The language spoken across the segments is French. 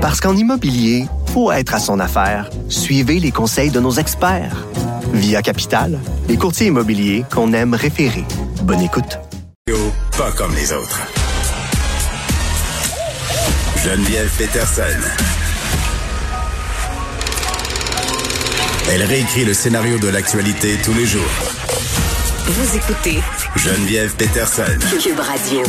Parce qu'en immobilier, faut être à son affaire. Suivez les conseils de nos experts. Via Capital, les courtiers immobiliers qu'on aime référer. Bonne écoute. Pas comme les autres. Geneviève Peterson. Elle réécrit le scénario de l'actualité tous les jours. Vous écoutez Geneviève Peterson. Cube Radio.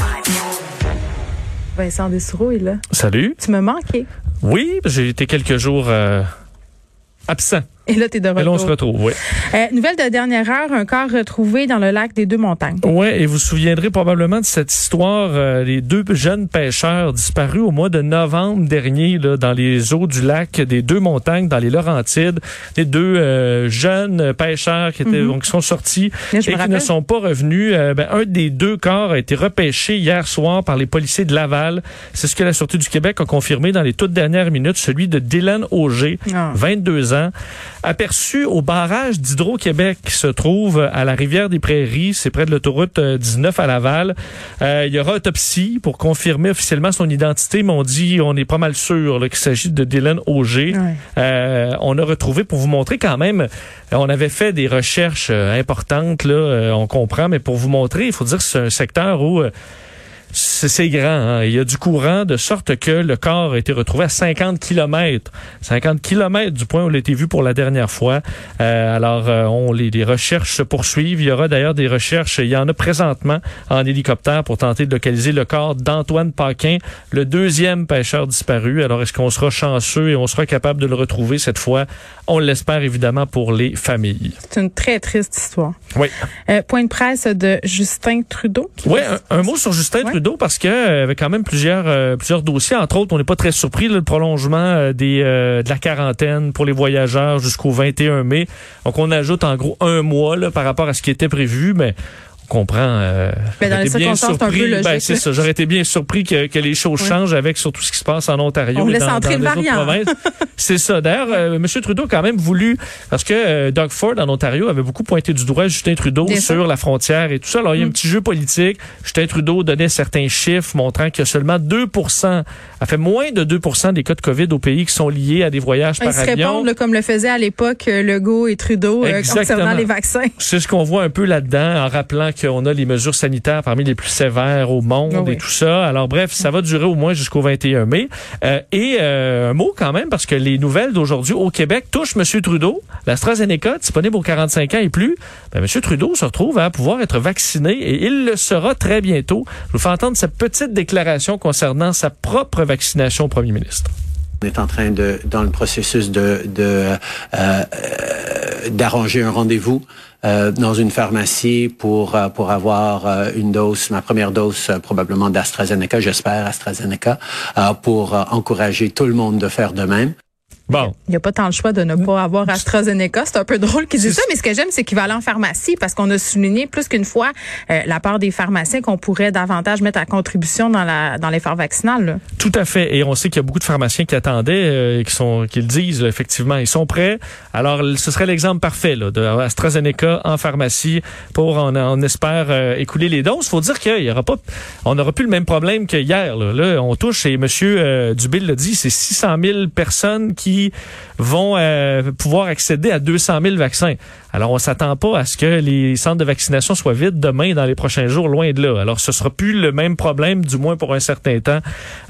Vincent Dessureau est là. Salut. Tu me manquais. Oui, j'ai été quelques jours euh, absent. Et là, tu es de Et retour. là, on se retrouve, oui. Euh, nouvelle de dernière heure, un corps retrouvé dans le lac des Deux-Montagnes. Oui, et vous vous souviendrez probablement de cette histoire, euh, les deux jeunes pêcheurs disparus au mois de novembre dernier là, dans les eaux du lac des Deux-Montagnes, dans les Laurentides. Les deux euh, jeunes pêcheurs qui, étaient, donc, qui sont sortis et qui ne sont pas revenus. Euh, ben, un des deux corps a été repêché hier soir par les policiers de Laval. C'est ce que la Sûreté du Québec a confirmé dans les toutes dernières minutes, celui de Dylan Auger, Ah. 22 ans, aperçu au barrage d'Hydro-Québec qui se trouve à la rivière des Prairies, c'est près de l'autoroute euh, 19 à Laval. Euh, il y aura autopsie pour confirmer officiellement son identité, mais on dit, on est pas mal sûr qu'il s'agit de Dylan Auger. Ouais. Euh, on a retrouvé, pour vous montrer quand même, euh, on avait fait des recherches euh, importantes, là, euh, on comprend, mais pour vous montrer, il faut dire que c'est un secteur où... c'est grand. hein. Il y a du courant de sorte que le corps a été retrouvé à 50 kilomètres. 50 kilomètres du point où il a été vu pour la dernière fois. Euh, alors, euh, on, les, les recherches se poursuivent. Il y aura d'ailleurs des recherches. Il y en a présentement en hélicoptère pour tenter de localiser le corps d'Antoine Paquin, le deuxième pêcheur disparu. Alors, est-ce qu'on sera chanceux et on sera capable de le retrouver cette fois? On l'espère évidemment pour les familles. C'est une très triste histoire. Oui. Euh, point de presse de Justin Trudeau. Oui, un, un mot sur Justin Ouais. Trudeau parce que euh, avait quand même plusieurs euh, plusieurs dossiers. Entre autres, on n'est pas très surpris là, le prolongement euh, des euh, de la quarantaine pour les voyageurs jusqu'au 21 mai. Donc on ajoute en gros un mois par rapport à ce qui était prévu, mais on comprend. Euh, Ben, dans les circonstances, c'est un peu surpris. logique, Ben, c'est ça. J'aurais été bien surpris que, que les choses Oui. changent avec surtout ce qui se passe en Ontario On et dans, entrer dans le les autres provinces. c'est ça. D'ailleurs, euh, M. Trudeau a quand même voulu parce que euh, Doug Ford en Ontario avait beaucoup pointé du doigt Justin Trudeau Bien sur sûr. la frontière et tout ça. Alors, il y a un Mm. petit jeu politique. Justin Trudeau donnait certains chiffres montrant qu'il y a seulement 2 a fait moins de 2% des cas de COVID au pays qui sont liés à des voyages Ils par se avion. répondent là, comme le faisait à l'époque euh, Legault et Trudeau euh, concernant les vaccins. C'est ce qu'on voit un peu là-dedans, en rappelant qu'on a les mesures sanitaires parmi les plus sévères au monde Ah oui. et tout ça. Alors bref, ça va durer au moins jusqu'au 21 mai. Euh, et euh, un mot quand même, parce que les nouvelles d'aujourd'hui au Québec touchent M. Trudeau. L'AstraZeneca, disponible aux 45 ans et plus. Ben, M. Trudeau se retrouve à pouvoir être vacciné et il le sera très bientôt. Je vous fais entendre sa petite déclaration concernant sa propre vaccination au premier ministre. On est en train de, dans le processus de, euh, euh, d'arranger un rendez-vous euh, dans une pharmacie pour pour avoir une dose, ma première dose probablement d'AstraZeneca, j'espère AstraZeneca, pour encourager tout le monde de faire de même. Bon. Il n'y a pas tant le choix de ne pas avoir AstraZeneca. C'est un peu drôle qu'ils disent ça, mais ce que j'aime, c'est qu'il va aller en pharmacie parce qu'on a souligné plus qu'une fois euh, la part des pharmaciens qu'on pourrait davantage mettre à contribution dans la dans l'effort vaccinal. là. Tout à fait. Et on sait qu'il y a beaucoup de pharmaciens qui attendaient euh, et qui sont qui le disent effectivement. Ils sont prêts. Alors, ce serait l'exemple parfait là, de AstraZeneca en pharmacie pour on, on espère euh, écouler les doses. Faut dire qu'il y aura pas, on n'aura plus le même problème que hier. Là, Là, on touche et Monsieur euh, Dubil l'a dit, c'est 600 000 personnes qui vont euh, pouvoir accéder à 200 000 vaccins. Alors, on s'attend pas à ce que les centres de vaccination soient vides demain dans les prochains jours, loin de là. Alors, ce sera plus le même problème, du moins pour un certain temps,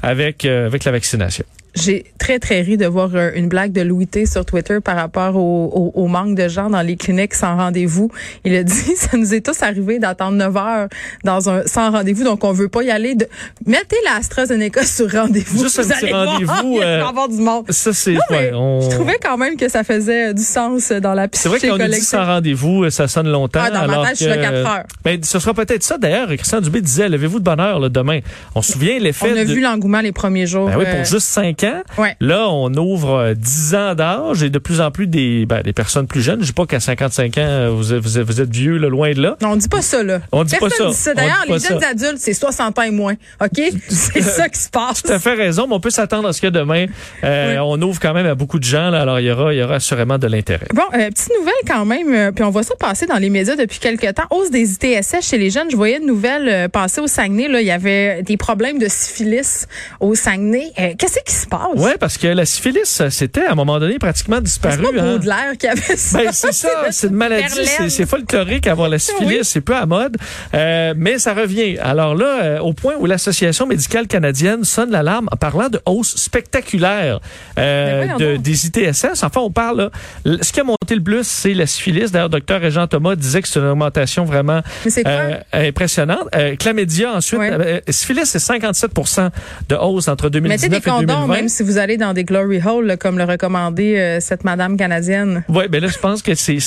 avec euh, avec la vaccination. J'ai très, très ri de voir euh, une blague de Louis T sur Twitter par rapport au, au- au manque de gens dans les cliniques sans rendez-vous. Il a dit, ça nous est tous arrivé d'attendre 9 heures dans un sans rendez-vous, donc on veut pas y aller. De... Mettez la AstraZeneca sur rendez-vous. Juste un Vous allez voir, rendez-vous, euh, avoir du monde. Ça, c'est ouais, on- Je trouvais quand même que ça faisait euh, du sens dans la C'est vrai qu'on dit sans rendez-vous, euh, ça sonne longtemps. Ah, dans ma alors tête, je suis là que- quatre heures. Ben, ce sera peut-être ça d'ailleurs. Christian Dubé disait, levez-vous de bonne heure là, demain. On se souvient l'effet On a de... vu l'engouement les premiers jours. Ben oui, euh, pour juste 5 ans. ouais. Là, on ouvre euh, 10 ans d'âge et de plus en plus des, ben, des personnes plus jeunes. Je dis pas qu'à 55 ans, euh, vous êtes, vous êtes, vous êtes vieux, là, loin de là. Non, on dit pas ça, là. On dit pas Personne ça. dit ça. D'ailleurs, les pas jeunes ça. adultes, c'est 60 ans et moins. OK? C'est ça qui se passe. Tu as fait raison, mais on peut s'attendre à ce que demain, euh, Oui. on ouvre quand même à beaucoup de gens. Là, alors, il y aura, il y aura assurément de l'intérêt. Bon, euh, petite nouvelle quand même, euh, puis on voit ça passer dans les médias depuis quelques temps. Hausse des ITSS chez les jeunes. Je voyais une nouvelle euh, passer au Saguenay. Là, il y avait des problèmes de syphilis au Saguenay. Euh, Qu'est-ce qui se passe? Oui, parce que la syphilis, c'était à un moment donné pratiquement disparu. C'est pas hein. Baudelaire qui avait ça. Ben, c'est ça, c'est une maladie, c'est- folklorique avoir la syphilis, Oui. c'est peu à mode, euh, mais ça revient. Alors là, euh, au point où l'Association médicale canadienne sonne l'alarme en parlant de hausse spectaculaire euh, de, donc. des ITSS. Enfin, on parle, là, ce qui a monté le plus, c'est la syphilis. D'ailleurs, docteur Régent Thomas disait que c'est une augmentation vraiment euh, impressionnante. Euh, chlamydia, ensuite, euh, syphilis, c'est 57% de hausse entre 2019 Mettez des et condoms 2020. Même si vous allez dans des glory holes, comme le recommandait euh, cette madame canadienne. Oui, ben là, je pense que c'est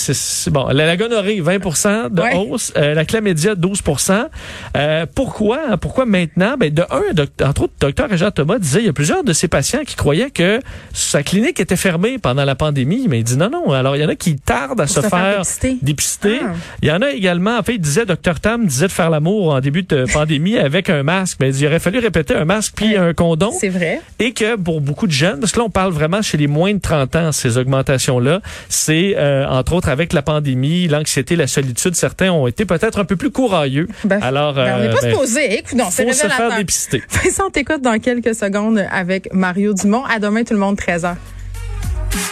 bon. La, la gonorrhée, 20% de Ouais. hausse. Euh, la chlamydia, 12% euh, Pourquoi? Pourquoi maintenant? Ben, de un, entre autres, docteur Régent Thomas disait, il y a plusieurs de ses patients qui croyaient que sa clinique était fermée pendant la pandémie, mais il dit non, non. Alors, il y en a qui tardent à se, se faire dépister. dépister. Ah. Il y en a également, en fait, il disait, docteur Tam disait de faire l'amour en début de pandémie avec un masque. Mais il aurait fallu répéter un masque puis un condom. C'est vrai. Et que pour beaucoup de jeunes, parce que là, on parle vraiment chez les moins de 30 ans, ces augmentations-là, c'est euh, entre autres avec la pandémie, l'anxiété, la solitude, certains ont été peut-être un peu plus courageux. Ben, Alors, ben, on n'est euh, pas ben, supposé. Écoute, non, c'est faut se faire dépister. Vincent, on t'écoute dans quelques secondes avec Mario Dumont. À demain, tout le monde, 13h.